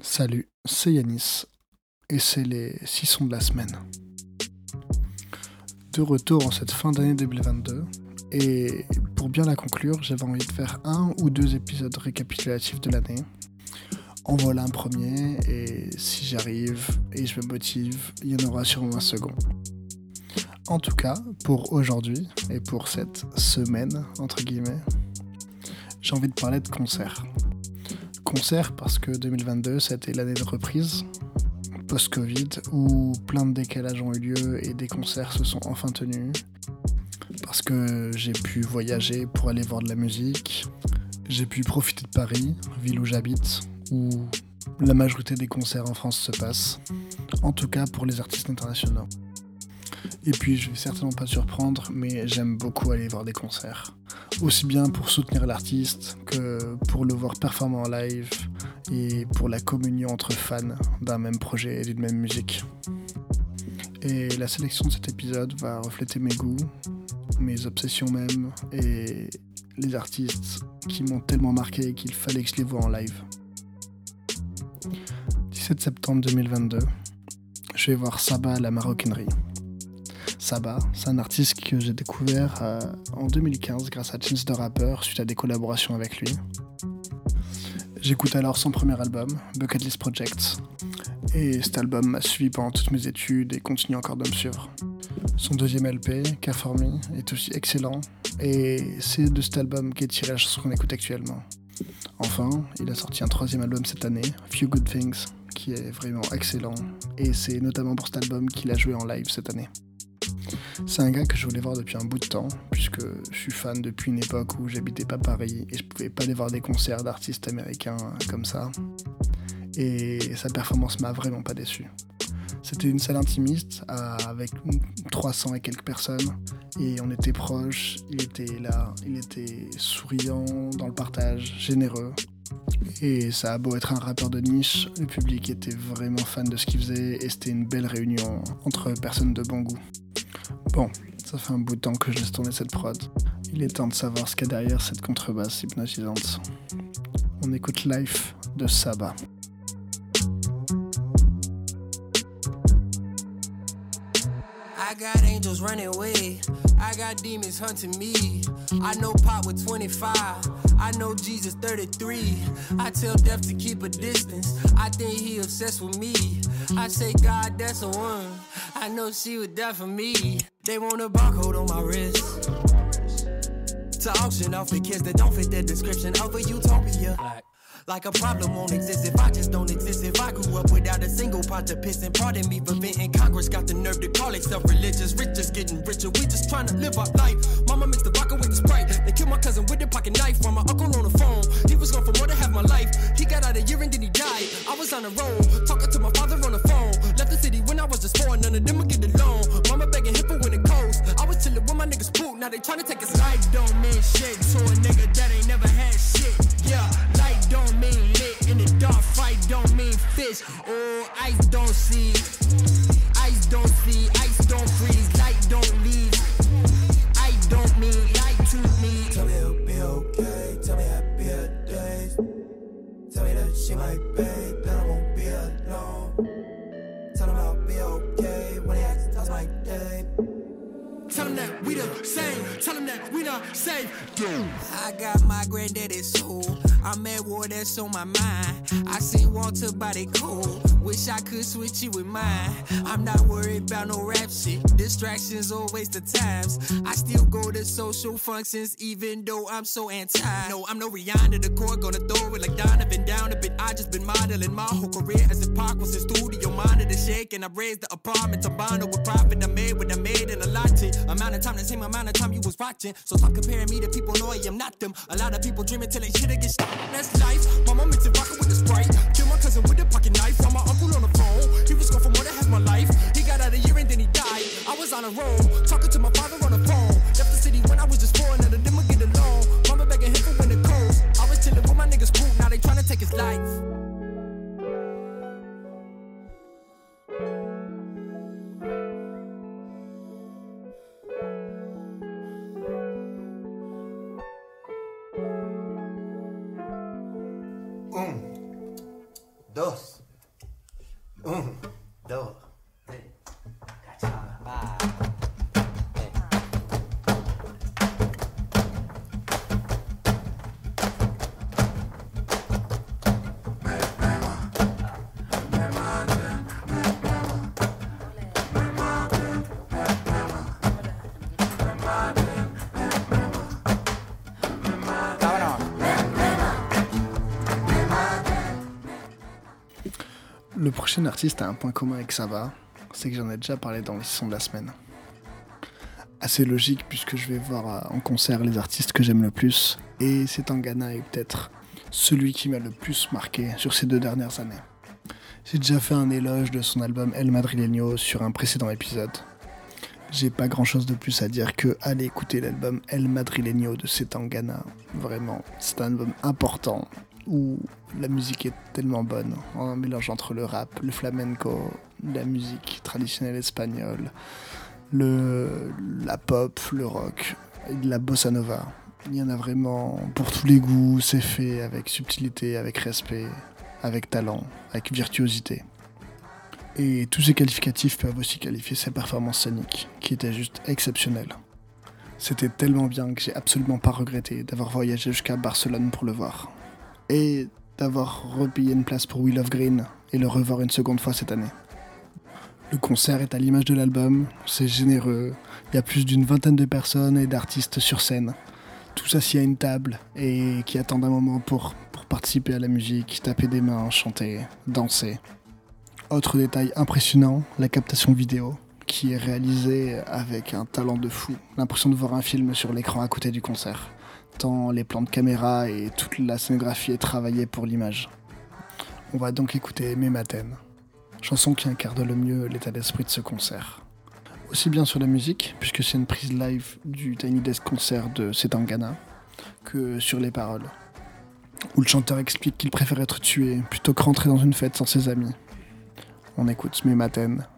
Salut, c'est Yanis et c'est les 6 sons de la semaine. De retour en cette fin d'année 2022 et pour bien la conclure, j'avais envie de faire un ou deux épisodes récapitulatifs de l'année. En voilà un premier et si j'arrive et je me motive, il y en aura sûrement un second. En tout cas, pour aujourd'hui et pour cette semaine, entre guillemets, j'ai envie de parler de concerts. Concerts parce que 2022, c'était l'année de reprise, post-Covid, où plein de décalages ont eu lieu et des concerts se sont enfin tenus. Parce que j'ai pu voyager pour aller voir de la musique, j'ai pu profiter de Paris, ville où j'habite, où la majorité des concerts en France se passent, en tout cas pour les artistes internationaux. Et puis, je vais certainement pas surprendre, mais j'aime beaucoup aller voir des concerts. Aussi bien pour soutenir l'artiste que pour le voir performer en live et pour la communion entre fans d'un même projet et d'une même musique. Et la sélection de cet épisode va refléter mes goûts, mes obsessions même, et les artistes qui m'ont tellement marqué qu'il fallait que je les vois en live. 17 septembre 2022, je vais voir Saba à la maroquinerie. Saba, c'est un artiste que j'ai découvert euh, en 2015 grâce à Chance the Rapper suite à des collaborations avec lui. J'écoute alors son premier album, Bucket List Project, et cet album m'a suivi pendant toutes mes études et continue encore de me suivre. Son deuxième LP, k est aussi excellent, et c'est de cet album qu'est tiré la chanson qu'on écoute actuellement. Enfin, il a sorti un troisième album cette année, Few Good Things, qui est vraiment excellent, et c'est notamment pour cet album qu'il a joué en live cette année. C'est un gars que je voulais voir depuis un bout de temps, puisque je suis fan depuis une époque où j'habitais pas Paris et je pouvais pas aller voir des concerts d'artistes américains comme ça. Et sa performance m'a vraiment pas déçu. C'était une salle intimiste avec 300 et quelques personnes et on était proches, il était là, il était souriant dans le partage, généreux. Et ça a beau être un rappeur de niche, le public était vraiment fan de ce qu'il faisait et c'était une belle réunion entre personnes de bon goût. Bon, ça fait un bout de temps que je laisse tourner cette prod. Il est temps de savoir ce qu'il y a derrière cette contrebasse hypnotisante. On écoute Life de Saba. I got angels running away. I got demons hunting me. I know Pop with 25. I know Jesus 33. I tell death to keep a distance. I think he obsessed with me. I say, God, that's a one. I know she would die for me. They want a barcode on my wrist. To auction off the kids that don't fit the description of a utopia. Like a problem won't exist if I just don't exist. If I grew up without a single pot to piss and pardon me for venting. Congress got the nerve to call itself religious. Rich just getting richer. We just trying to live our life. Mama mixed the vodka with the sprite. They killed my cousin with a pocket knife. From my uncle on the phone. He was gone for more than half my life. He got out a year and then he died. I was on the road, social even though I'm so anti. No, I'm no Rihanna, the core gonna throw it like Donovan down a bit. I just been modeling my whole career as if Park was in studio. Monitor shaking, I raised the apartment to bond with profit. I made what I made and a lot to amount of time, the same amount of time you was watching. So stop comparing me to people, know I am not them. A lot of people dreaming till they shit get stopped. That's life. Mom makes it rockin' with the sprite. Kill my cousin with a pocket knife. While my uncle on the phone. He was gone for more than half my life. He got out a year and then he died. I was on a roll, talking to my his life. dos. Un, Le prochain artiste a un point commun avec Sava, c'est que j'en ai déjà parlé dans les sons de la semaine. Assez logique puisque je vais voir en concert les artistes que j'aime le plus, et Ghana est peut-être celui qui m'a le plus marqué sur ces deux dernières années. J'ai déjà fait un éloge de son album El Madrileño sur un précédent épisode. J'ai pas grand chose de plus à dire que aller écouter l'album El Madrileño de Setangana. Vraiment, c'est un album important où la musique est tellement bonne, en un mélange entre le rap, le flamenco, la musique traditionnelle espagnole, le, la pop, le rock, la bossa nova. Il y en a vraiment pour tous les goûts, c'est fait avec subtilité, avec respect, avec talent, avec virtuosité. Et tous ces qualificatifs peuvent aussi qualifier ses performances scéniques, qui étaient juste exceptionnelles. C'était tellement bien que j'ai absolument pas regretté d'avoir voyagé jusqu'à Barcelone pour le voir et d'avoir repayé une place pour Will of Green et le revoir une seconde fois cette année. Le concert est à l'image de l'album, c'est généreux, il y a plus d'une vingtaine de personnes et d'artistes sur scène, tous assis à une table et qui attendent un moment pour, pour participer à la musique, taper des mains, chanter, danser. Autre détail impressionnant, la captation vidéo, qui est réalisée avec un talent de fou, l'impression de voir un film sur l'écran à côté du concert les plans de caméra et toute la scénographie est travaillée pour l'image. On va donc écouter Mématen, chanson qui incarne le mieux l'état d'esprit de ce concert. Aussi bien sur la musique, puisque c'est une prise live du Tiny Desk Concert de Setangana, que sur les paroles, où le chanteur explique qu'il préfère être tué plutôt que rentrer dans une fête sans ses amis. On écoute Mématen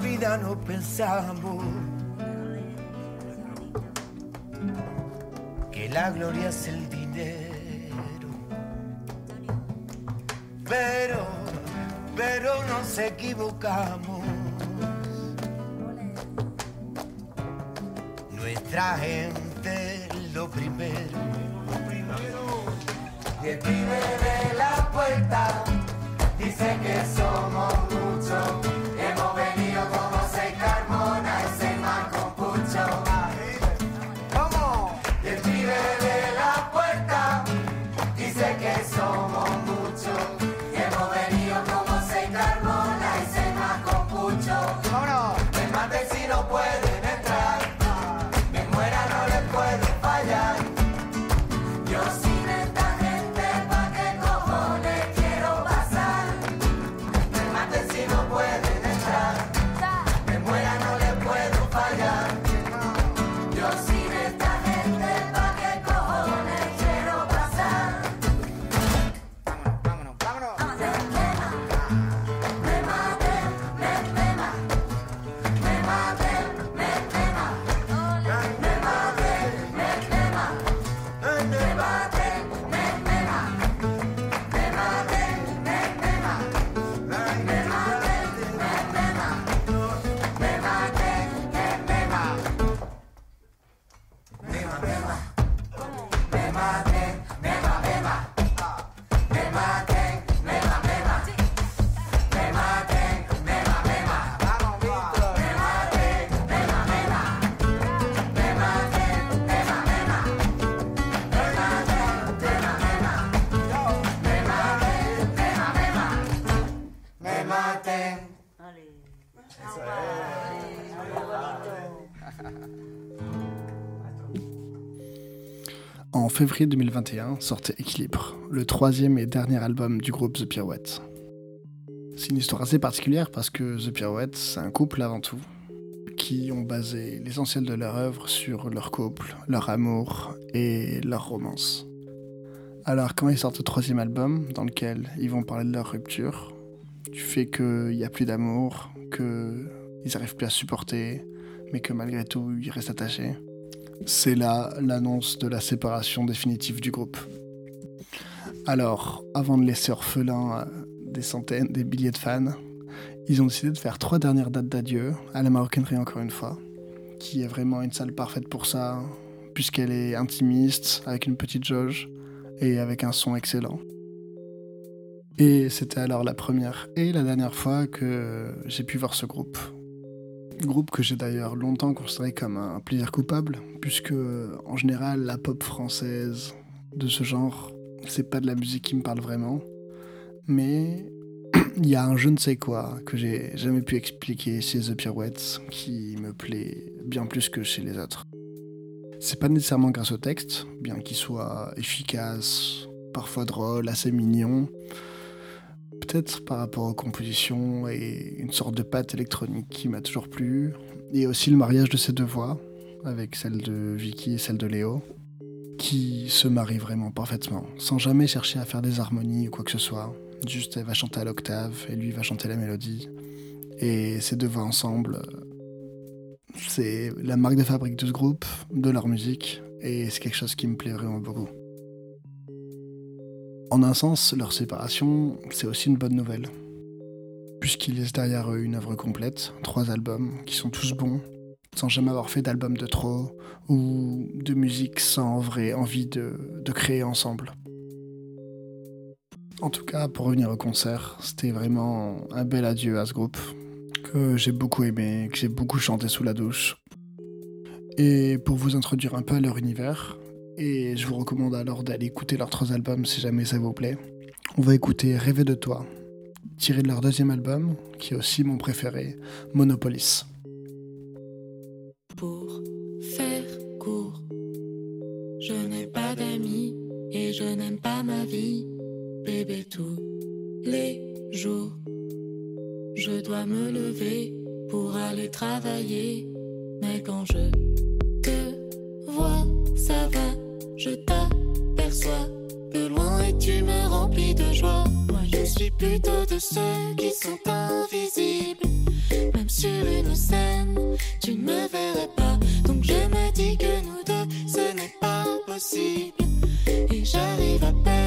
Vida no pensamos que la gloria es el dinero. Pero, pero nos equivocamos. Nuestra gente lo primero. Y el pibe de la puerta dice que somos février 2021 sortait Équilibre, le troisième et dernier album du groupe The Pirouette. C'est une histoire assez particulière parce que The Pirouette, c'est un couple avant tout, qui ont basé l'essentiel de leur œuvre sur leur couple, leur amour et leur romance. Alors quand ils sortent le troisième album, dans lequel ils vont parler de leur rupture, du fait qu'il n'y a plus d'amour, qu'ils n'arrivent plus à supporter, mais que malgré tout ils restent attachés, c'est là l'annonce de la séparation définitive du groupe. Alors, avant de laisser orphelin euh, des centaines, des milliers de fans, ils ont décidé de faire trois dernières dates d'adieu à la Maroquinerie encore une fois, qui est vraiment une salle parfaite pour ça, puisqu'elle est intimiste, avec une petite jauge et avec un son excellent. Et c'était alors la première et la dernière fois que j'ai pu voir ce groupe. Groupe que j'ai d'ailleurs longtemps considéré comme un plaisir coupable, puisque en général la pop française de ce genre, c'est pas de la musique qui me parle vraiment. Mais il y a un je ne sais quoi que j'ai jamais pu expliquer chez The Pirouettes qui me plaît bien plus que chez les autres. C'est pas nécessairement grâce au texte, bien qu'il soit efficace, parfois drôle, assez mignon. Par rapport aux compositions et une sorte de patte électronique qui m'a toujours plu. Et aussi le mariage de ces deux voix, avec celle de Vicky et celle de Léo, qui se marient vraiment parfaitement, sans jamais chercher à faire des harmonies ou quoi que ce soit. Juste elle va chanter à l'octave et lui va chanter la mélodie. Et ces deux voix ensemble, c'est la marque de fabrique de ce groupe, de leur musique, et c'est quelque chose qui me plaît vraiment beaucoup. En un sens, leur séparation, c'est aussi une bonne nouvelle. Puisqu'ils laissent derrière eux une œuvre complète, trois albums, qui sont tous bons, sans jamais avoir fait d'album de trop, ou de musique sans vraie envie de, de créer ensemble. En tout cas, pour revenir au concert, c'était vraiment un bel adieu à ce groupe, que j'ai beaucoup aimé, que j'ai beaucoup chanté sous la douche. Et pour vous introduire un peu à leur univers, et je vous recommande alors d'aller écouter leurs trois albums si jamais ça vous plaît. On va écouter Rêver de toi, tiré de leur deuxième album, qui est aussi mon préféré, Monopolis. Pour faire court, je n'ai pas d'amis et je n'aime pas ma vie, bébé tous les jours. Je dois me lever pour aller travailler, mais quand je Moi je suis plutôt de ceux qui sont invisibles, même sur une scène, tu ne me verrais pas. Donc je me dis que nous deux, ce n'est pas possible, et j'arrive à peine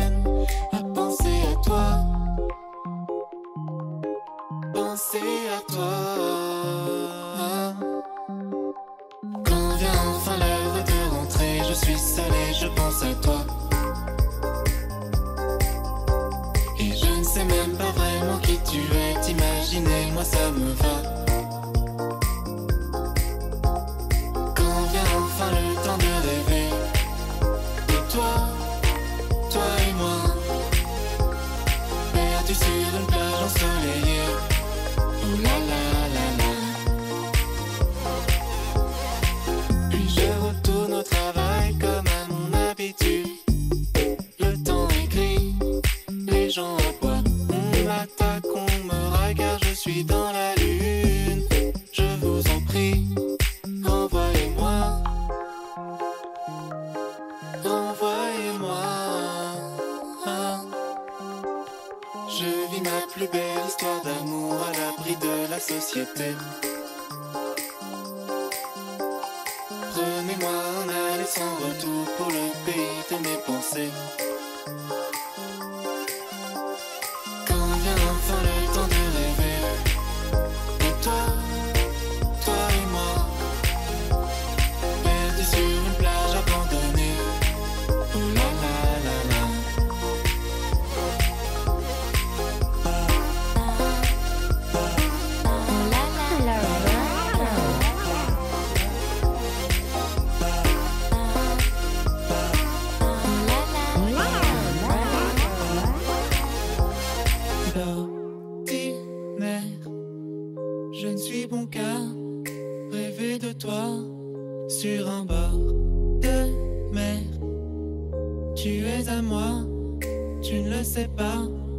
Renvoyez-moi. Je vis ma plus belle histoire d'amour à l'abri de la société. Prenez-moi en aller sans retour pour le pays de mes pensées. Sais pas.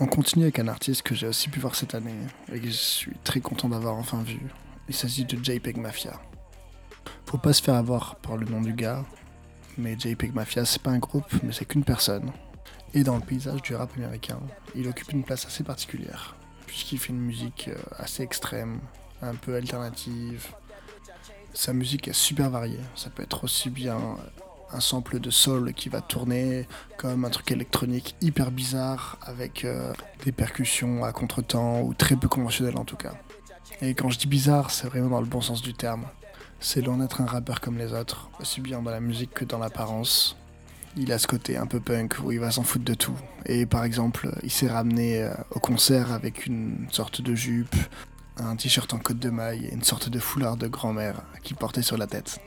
On continue avec un artiste que j'ai aussi pu voir cette année et que je suis très content d'avoir enfin vu. Il s'agit de JPEG Mafia. Faut pas se faire avoir par le nom du gars, mais JPEG Mafia c'est pas un groupe, mais c'est qu'une personne. Et dans le paysage du rap américain, il occupe une place assez particulière, puisqu'il fait une musique euh, assez extrême, un peu alternative. Sa musique est super variée, ça peut être aussi bien euh, un sample de soul qui va tourner comme un truc électronique hyper bizarre avec euh, des percussions à contretemps ou très peu conventionnelles en tout cas. Et quand je dis bizarre, c'est vraiment dans le bon sens du terme. C'est loin d'être un rappeur comme les autres, aussi bien dans la musique que dans l'apparence. Il a ce côté un peu punk où il va s'en foutre de tout. Et par exemple, il s'est ramené euh, au concert avec une sorte de jupe, un t-shirt en côte de maille et une sorte de foulard de grand-mère qu'il portait sur la tête.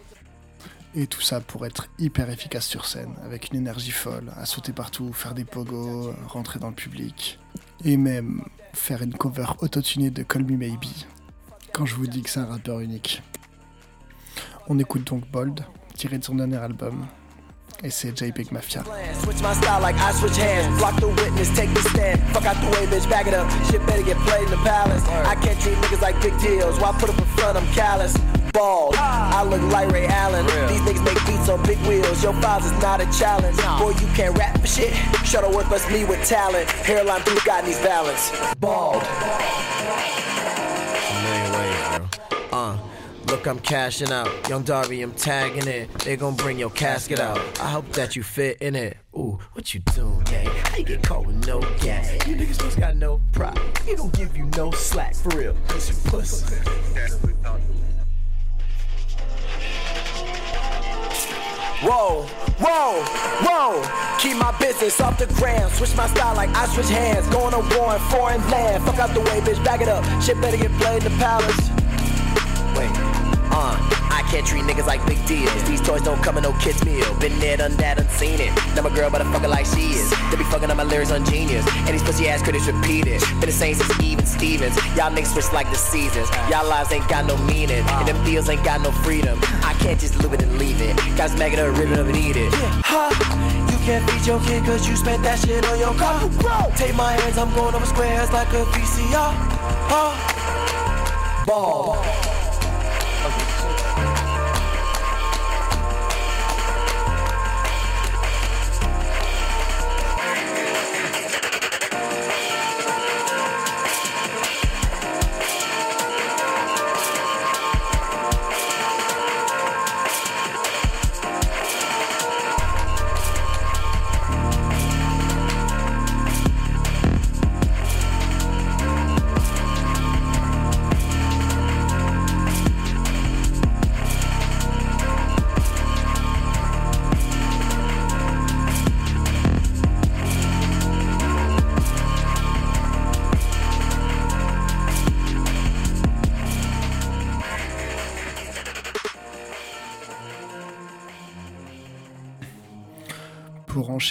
Et tout ça pour être hyper efficace sur scène, avec une énergie folle, à sauter partout, faire des pogos, rentrer dans le public. Et même faire une cover autotunée de Call Me Maybe. Quand je vous dis que c'est un rappeur unique. On écoute donc Bold, tiré de son dernier album. Et c'est JPEG Mafia. Bald, I look like Ray Allen. These niggas make beats on big wheels. Your files is not a challenge. Boy, you can't rap for shit. Shuttleworth must me with talent. Hairline through got these balance. Bald. million ways, bro. Uh, look, I'm cashing out. Young Darby, I'm tagging it. They gon' bring your casket out. I hope that you fit in it. Ooh, what you doing, gang? How you get caught with no gas? You niggas just got no pride. He don't give you no slack, for real. Cause you pussy. Keep my business off the ground. Switch my style like I switch hands. Going to war in foreign land. Fuck out the way, bitch. Back it up. Shit better get played in the palace. Wait, uh, I can't treat niggas like big deals. These toys don't come in no kids meal. Been there, done that, unseen it. Now my girl, but I fuck her like she is. They be fucking on my lyrics on genius. And these pussy ass critics repeat it. Been the same since even Stevens. Y'all niggas switch like the seasons. Y'all lives ain't got no meaning. And them deals ain't got no freedom. I can't just live it and leave it. Guys mag it up, rip it up and eat it. Ha! Can't feed your kid cause you spent that shit on your car. Take my hands, I'm going over squares like a VCR. Huh? Ball. Pour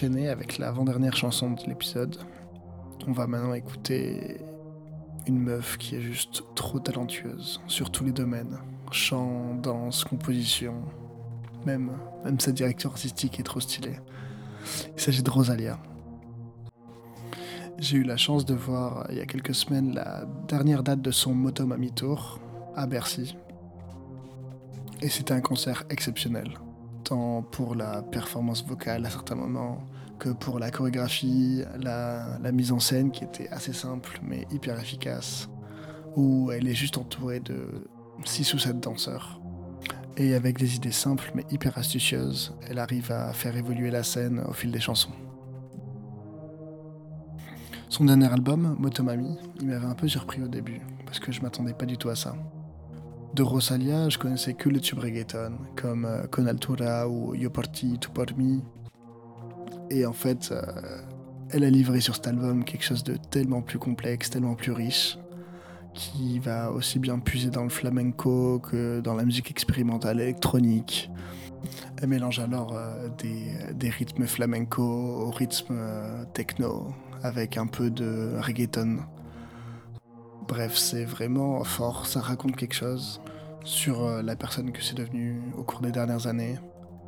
avec l'avant-dernière chanson de l'épisode, on va maintenant écouter une meuf qui est juste trop talentueuse sur tous les domaines. Chant, danse, composition. Même, même sa direction artistique est trop stylée. Il s'agit de Rosalia. J'ai eu la chance de voir euh, il y a quelques semaines la dernière date de son Motomami Tour à Bercy. Et c'était un concert exceptionnel, tant pour la performance vocale à certains moments que pour la chorégraphie, la, mise en scène qui était assez simple mais hyper efficace, où elle est juste entourée de 6 ou 7 danseurs. Et avec des idées simples mais hyper astucieuses, elle arrive à faire évoluer la scène au fil des chansons. Son dernier album, Motomami, il m'avait un peu surpris au début, parce que je m'attendais pas du tout à ça. De Rosalia, je connaissais que les tubes reggaeton, comme euh, Con Altura ou Yo por ti, tu por mi. Et en fait, euh, elle a livré sur cet album quelque chose de tellement plus complexe, tellement plus riche, qui va aussi bien puiser dans le flamenco que dans la musique expérimentale électronique. Elle mélange alors euh, des, des rythmes flamenco au rythme euh, techno, avec un peu de reggaeton. Bref, c'est vraiment fort, ça raconte quelque chose sur euh, la personne que c'est devenu au cours des dernières années,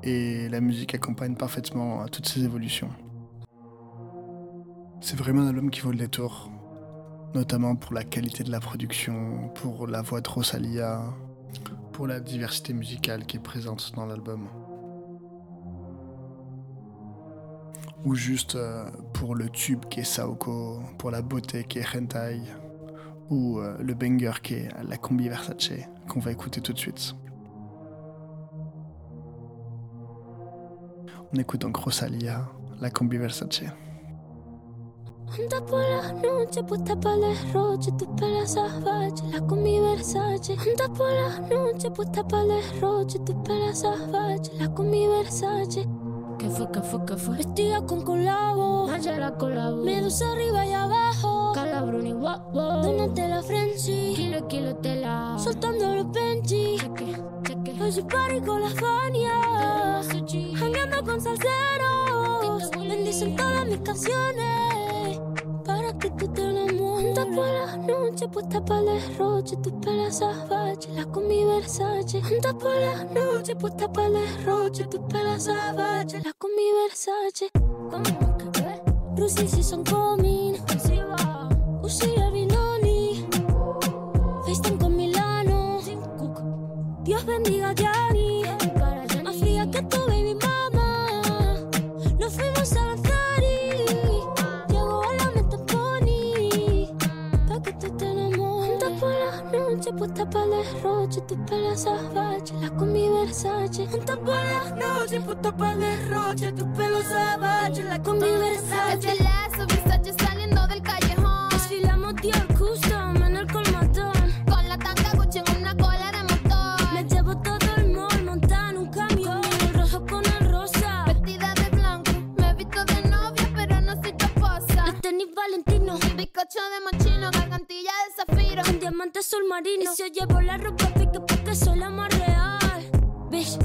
et la musique accompagne parfaitement euh, toutes ces évolutions. C'est vraiment un album qui vaut le détour, notamment pour la qualité de la production, pour la voix de Rosalia, pour la diversité musicale qui est présente dans l'album. Ou juste euh, pour le tube qui est Saoko, pour la beauté qui est Hentai, ou euh, le banger qui est la combi Versace, qu'on va écouter tout de suite. On écoute donc Rosalia, la combi Versace. Anda por la noche puesta para el derroche, tu pelo salvaje, la con mi Versace. Anda por la noche puesta para el derroche, tu pelo salvaje, la con mi Versace. ¿Qué fue, qué fue, qué fue? Vestida con colabo, Angela colabo. medusa arriba y abajo. Donate la frenzy, Kilo, kilo, tela. soltando los Benji. Cheque, cheque. Hoy party con la Fania, jangueando con salseros. Bendicen todas mis canciones para que tú te enamores. Por la noche puesta para el derroche, tus pelas salvajes, la con mi Versace. Anda por la noche puesta para el derroche, tus pelas salvajes, la con mi Versace. ¿Cómo que? Rusia y son coming, Sí y Vinoni, FaceTime con Milano. Cook. Dios bendiga a Gianni. Para allá Más ni- fría que tu baby mama. Nos fuimos a. Llegó a la meta Pony. Pa' que tú te enamores. Anda por la noche puesta para el derroche. Tus pelas salvajes, la con mi Versace. Anda por la noche puesta para el derroche. Tus pelos salvajes, la con mi Versace. Este lazo, Versace saliendo Bizcocho de mochino, gargantilla de zafiro. Con diamantes sol marino. Y si yo llevo la ropa pique porque soy la más real. Bitch,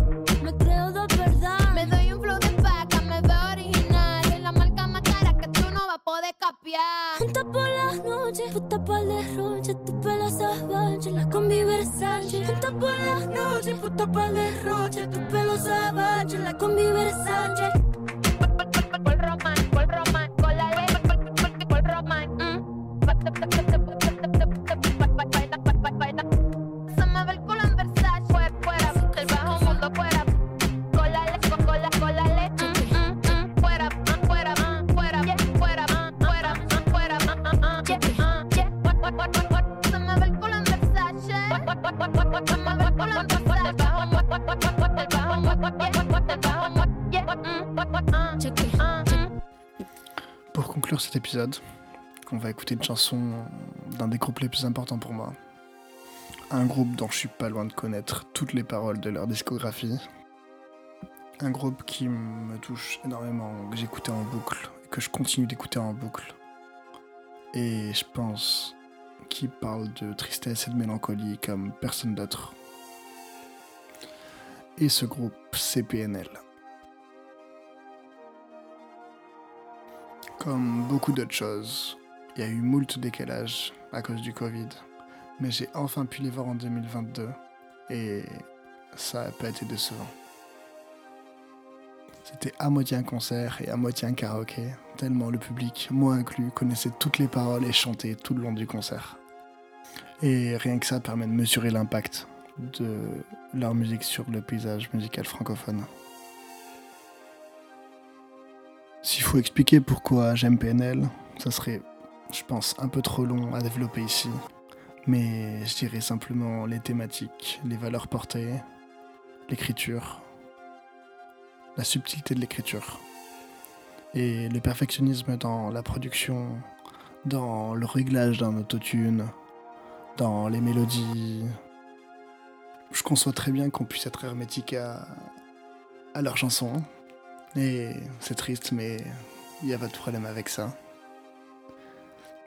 me creo de verdad. Me doy un flow de paca, me veo original. Soy la marca más cara que tú no vas a poder capiar. Junta por las noches, puta para el derroche, tu pelo salvaje, la con mi Versace. Junta por las noches, puta para el derroche, tu pelo salvaje, la con mi Versace. Écouter une chanson d'un des groupes les plus importants pour moi. Un groupe dont je suis pas loin de connaître toutes les paroles de leur discographie. Un groupe qui me touche énormément, que j'écoutais en boucle, que je continue d'écouter en boucle. Et je pense qu'il parle de tristesse et de mélancolie comme personne d'autre. Et ce groupe, c'est PNL. Comme beaucoup d'autres choses, il y a eu moult décalages à cause du Covid, mais j'ai enfin pu les voir en 2022 et ça n'a pas été décevant. C'était à moitié un concert et à moitié un karaoké, tellement le public, moi inclus, connaissait toutes les paroles et chantait tout le long du concert. Et rien que ça permet de mesurer l'impact de leur musique sur le paysage musical francophone. S'il faut expliquer pourquoi j'aime PNL, ça serait, je pense, un peu trop long à développer ici. Mais je dirais simplement les thématiques, les valeurs portées, l'écriture, la subtilité de l'écriture et le perfectionnisme dans la production, dans le réglage d'un autotune, dans les mélodies. Je conçois très bien qu'on puisse être hermétique à, à leurs chansons. Et c'est triste, mais il n'y a pas de problème avec ça.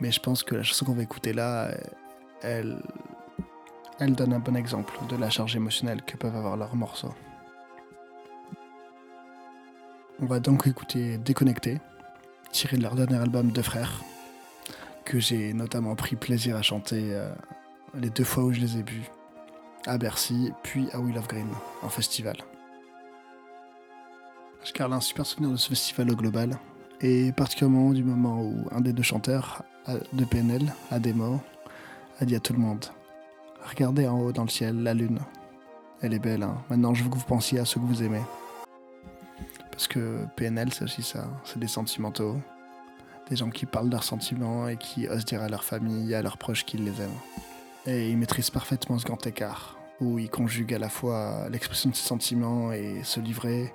Mais je pense que la chanson qu'on va écouter là, elle, elle donne un bon exemple de la charge émotionnelle que peuvent avoir leurs morceaux. On va donc écouter Déconnecté, tiré de leur dernier album Deux Frères, que j'ai notamment pris plaisir à chanter euh, les deux fois où je les ai vus, à Bercy, puis à Will of Green, en festival. Je garde un super souvenir de ce festival au global, et particulièrement du moment où un des deux chanteurs de PNL, Ademo, a dit à tout le monde Regardez en haut dans le ciel la lune. Elle est belle, hein. Maintenant, je veux que vous pensiez à ce que vous aimez. Parce que PNL, c'est aussi ça. C'est des sentimentaux. Des gens qui parlent de leurs sentiments et qui osent dire à leur famille à leurs proches qu'ils les aiment. Et ils maîtrisent parfaitement ce grand écart, où ils conjuguent à la fois l'expression de ses sentiments et se livrer,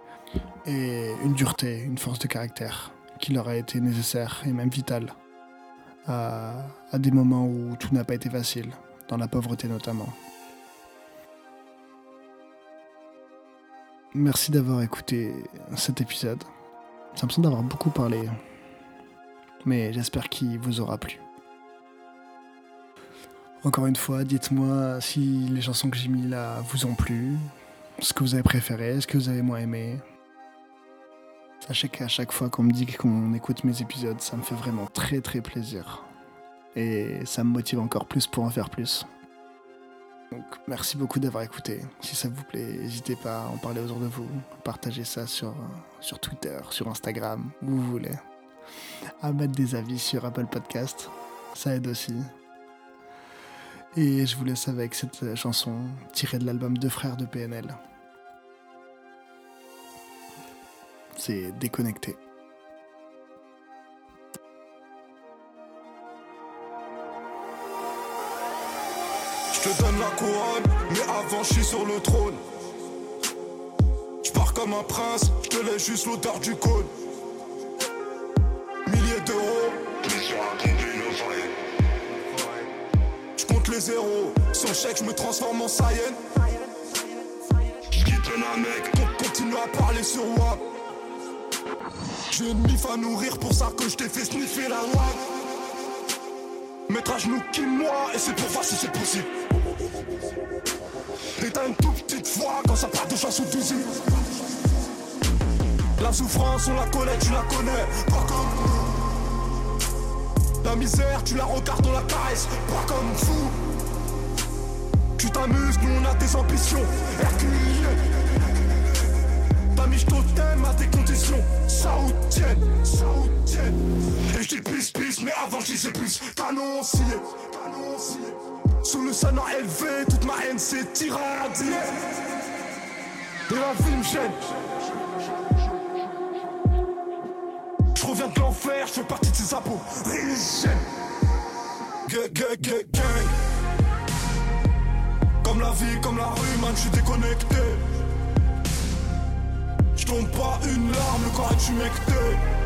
et une dureté, une force de caractère qui leur a été nécessaire et même vitale à, des moments où tout n'a pas été facile, dans la pauvreté notamment. Merci d'avoir écouté cet épisode. J'ai l'impression d'avoir beaucoup parlé, mais j'espère qu'il vous aura plu. Encore une fois, dites-moi si les chansons que j'ai mis là vous ont plu, ce que vous avez préféré, ce que vous avez moins aimé. Sachez qu'à chaque fois qu'on me dit qu'on écoute mes épisodes, ça me fait vraiment très très plaisir. Et ça me motive encore plus pour en faire plus. Donc merci beaucoup d'avoir écouté. Si ça vous plaît, n'hésitez pas à en parler autour de vous. Partagez ça sur, sur Twitter, sur Instagram, où vous voulez. À mettre des avis sur Apple Podcast. Ça aide aussi. Et je vous laisse avec cette chanson tirée de l'album Deux frères de PNL. C'est déconnecté. Je te donne la couronne, mais avant je suis sur le trône. Je pars comme un prince, je te laisse juste l'odeur du cône. Milliers d'euros, mission accomplie, no Je compte les zéros, sans chèque je me transforme en Saiyan. Je quitte un mec, on continue à parler sur WAP. J'ai une mif à nourrir pour ça que je t'ai fait sniffer la loi. Mettre à genoux qui moi et c'est pour voir si c'est possible. Et t'as une toute petite foi quand ça part de chasse ou d'usine. La souffrance, on la connaît, tu la connais, pas comme. La misère, tu la regardes, on la caresse, pas comme fou. Tu t'amuses, nous on a des ambitions, Hercules. Et je dis pisse pisse, mais avant je disais plus, scié. Sous le salon élevé, toute ma haine s'est irradiée. Et la vie me gêne. Je reviens de l'enfer, je fais partie de ces gang, gang, gang. Comme la vie, comme la rue, man, je suis déconnecté. Je tombe pas une larme, le corps est humecté.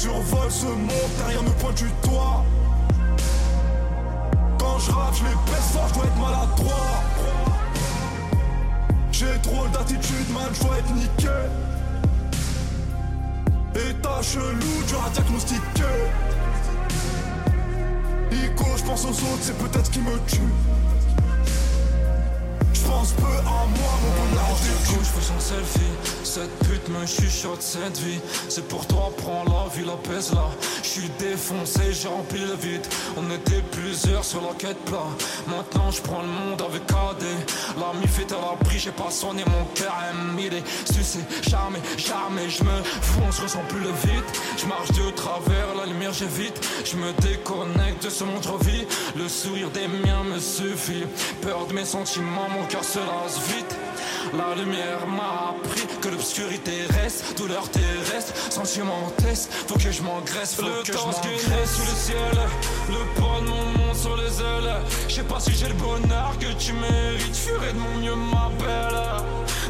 Survole ce monde derrière me pointe du doigt. Quand je rate, je les baisse fort, je dois être maladroit. J'ai trop d'attitude, man, je dois être niqué. État chelou, dur à diagnostiquer. Ico, je pense aux autres, c'est peut-être qui me tue. Je pense peu à moi, mon bon Du coup, je fais son selfie. Cette me chuchote cette vie. C'est pour toi, prends la vie, la pèse là. Je suis défoncé, j'ai rempli le vide. On était plusieurs sur la quête plat. Maintenant je prends le monde avec AD. La mif est à l'abri, j'ai pas sonné mon cœur il est sucé, charmé, charmé. Je me fonce, je ressens plus le vide. Je marche de travers, la lumière j'évite. Je me déconnecte de ce monde vie. Le sourire des miens me suffit. Peur de mes sentiments, mon cœur se lasse vite. La lumière m'a appris que l'obscurité reste, douleur terrestre, sentiment test, faut que je m'engraisse, faut Le que temps je m'engraisse. sous le ciel, le poids de mon monde sur les ailes. Je sais pas si j'ai le bonheur que tu mérites, ferai de mon mieux ma belle.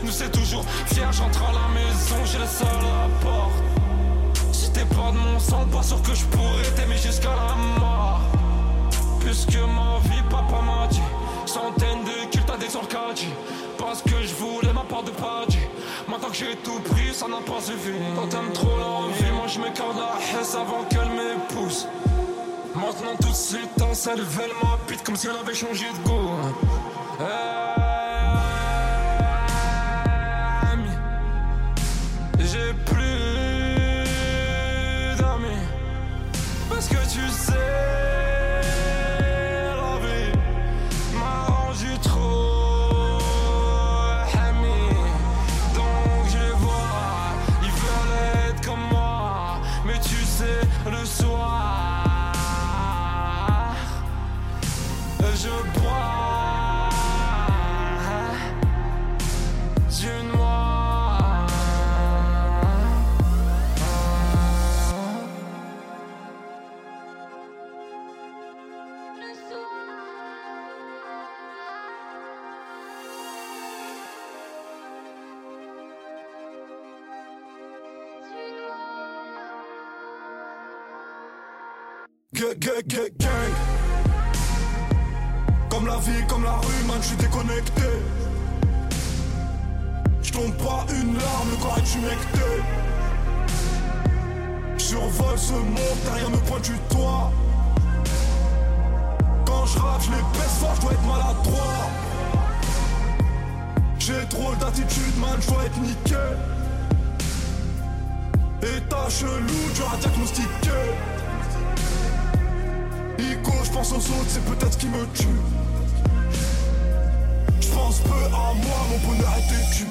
Nous c'est toujours fier, j'entre à la maison, j'ai le seul à la porte. Si t'es pas de mon sang, pas sûr que je pourrais t'aimer jusqu'à la mort. Puisque ma vie, papa m'a dit Centaines de kills, t'as des sur caddie. Parce que je voulais ma part de paddy Maintenant que j'ai tout pris, ça n'a pas suffi Quand t'aimes trop la vie, moi je m'écarte la hesse avant qu'elle m'épouse. Maintenant tout de suite, dans sa elle ma bite comme si elle avait changé de goût. Eh, Gang, gang, gang, gang. Comme la vie, comme la rue, man, je suis déconnecté. Je tombe pas une larme, le corps est humecté. Survole ce monde, derrière me pointe du toit. Quand je je les fort, je dois être maladroit. J'ai trop d'attitude, man, je dois être niqué. État chelou, dur à diagnostiquer. Je pense aux autres, c'est peut-être ce qui me tue. Je pense peu à moi, mon bonheur est têtu.